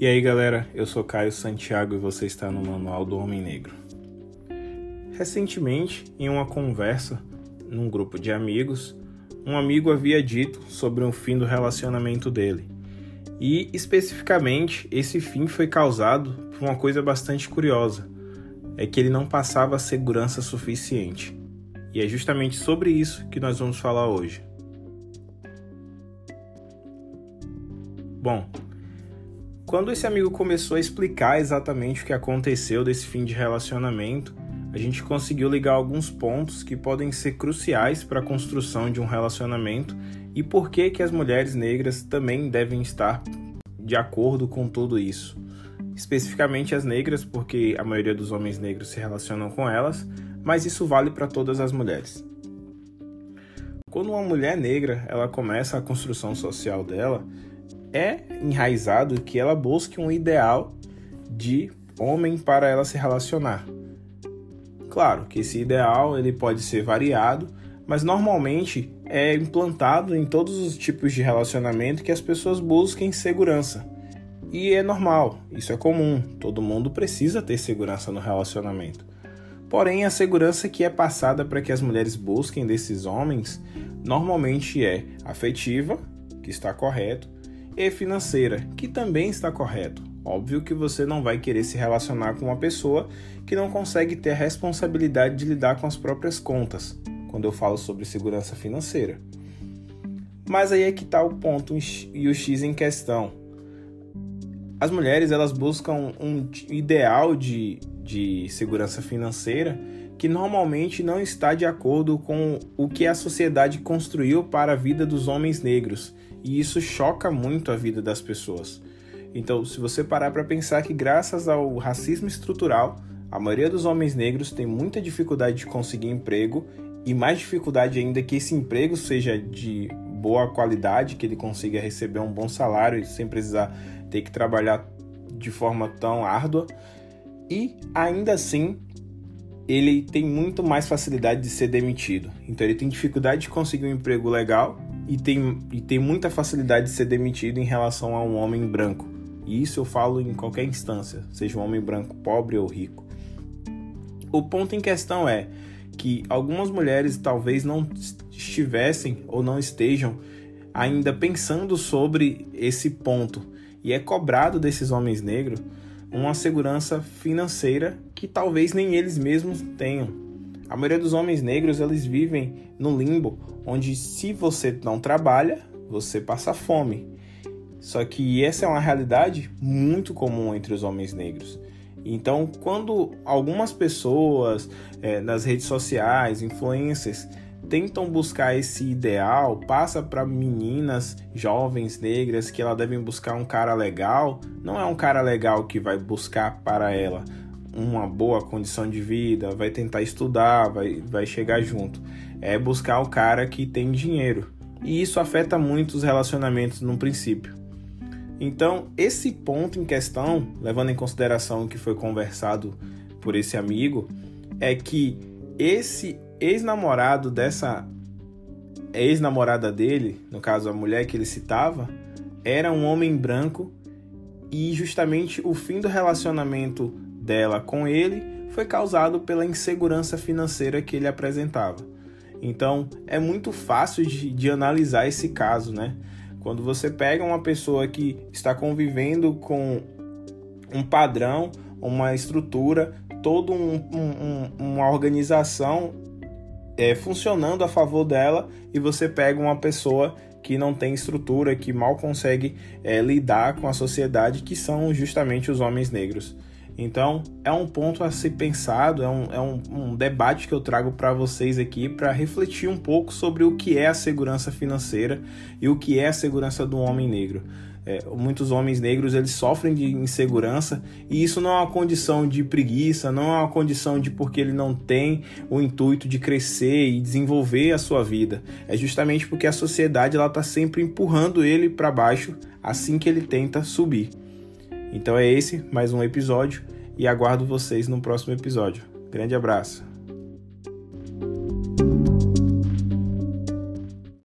E aí galera, eu sou Caio Santiago e você está no Manual do Homem Negro. Recentemente, em uma conversa num grupo de amigos, um amigo havia dito sobre o fim do relacionamento dele. E especificamente, esse fim foi causado por uma coisa bastante curiosa: é que ele não passava segurança suficiente. E é justamente sobre isso que nós vamos falar hoje. Bom, quando esse amigo começou a explicar exatamente o que aconteceu desse fim de relacionamento, a gente conseguiu ligar alguns pontos que podem ser cruciais para a construção de um relacionamento e por que que as mulheres negras também devem estar de acordo com tudo isso. Especificamente as negras, porque a maioria dos homens negros se relacionam com elas, mas isso vale para todas as mulheres. Quando uma mulher negra ela começa a construção social dela, é enraizado que ela busque um ideal de homem para ela se relacionar. Claro que esse ideal ele pode ser variado, mas normalmente é implantado em todos os tipos de relacionamento que as pessoas busquem segurança. E é normal, isso é comum, todo mundo precisa ter segurança no relacionamento. Porém, a segurança que é passada para que as mulheres busquem desses homens normalmente é afetiva, que está correto, e financeira, que também está correto. Óbvio que você não vai querer se relacionar com uma pessoa que não consegue ter a responsabilidade de lidar com as próprias contas, quando eu falo sobre segurança financeira. Mas aí é que está o ponto e o X em questão. As mulheres elas buscam um ideal de, de segurança financeira que normalmente não está de acordo com o que a sociedade construiu para a vida dos homens negros e isso choca muito a vida das pessoas. Então, se você parar para pensar que graças ao racismo estrutural, a maioria dos homens negros tem muita dificuldade de conseguir emprego e mais dificuldade ainda que esse emprego seja de boa qualidade, que ele consiga receber um bom salário sem precisar ter que trabalhar de forma tão árdua. E ainda assim, ele tem muito mais facilidade de ser demitido. Então ele tem dificuldade de conseguir um emprego legal e tem, e tem muita facilidade de ser demitido em relação a um homem branco. E isso eu falo em qualquer instância, seja um homem branco pobre ou rico. O ponto em questão é que algumas mulheres talvez não estivessem ou não estejam ainda pensando sobre esse ponto e é cobrado desses homens negros uma segurança financeira que talvez nem eles mesmos tenham. A maioria dos homens negros eles vivem no limbo, onde se você não trabalha, você passa fome. Só que essa é uma realidade muito comum entre os homens negros. Então, quando algumas pessoas é, nas redes sociais, influencers, tentam buscar esse ideal, passa para meninas jovens negras que elas devem buscar um cara legal, não é um cara legal que vai buscar para ela uma boa condição de vida, vai tentar estudar, vai, vai chegar junto. É buscar o cara que tem dinheiro. E isso afeta muito os relacionamentos no princípio. Então, esse ponto em questão, levando em consideração o que foi conversado por esse amigo, é que esse ex-namorado dessa ex-namorada dele, no caso a mulher que ele citava, era um homem branco e justamente o fim do relacionamento dela com ele foi causado pela insegurança financeira que ele apresentava. Então é muito fácil de, de analisar esse caso, né? Quando você pega uma pessoa que está convivendo com um padrão, uma estrutura, toda um, um, uma organização é, funcionando a favor dela e você pega uma pessoa que não tem estrutura, que mal consegue é, lidar com a sociedade, que são justamente os homens negros. Então, é um ponto a ser pensado, é um, é um, um debate que eu trago para vocês aqui para refletir um pouco sobre o que é a segurança financeira e o que é a segurança do homem negro. É, muitos homens negros eles sofrem de insegurança e isso não é uma condição de preguiça, não é uma condição de porque ele não tem o intuito de crescer e desenvolver a sua vida. É justamente porque a sociedade ela está sempre empurrando ele para baixo assim que ele tenta subir. Então é esse mais um episódio e aguardo vocês no próximo episódio. Grande abraço.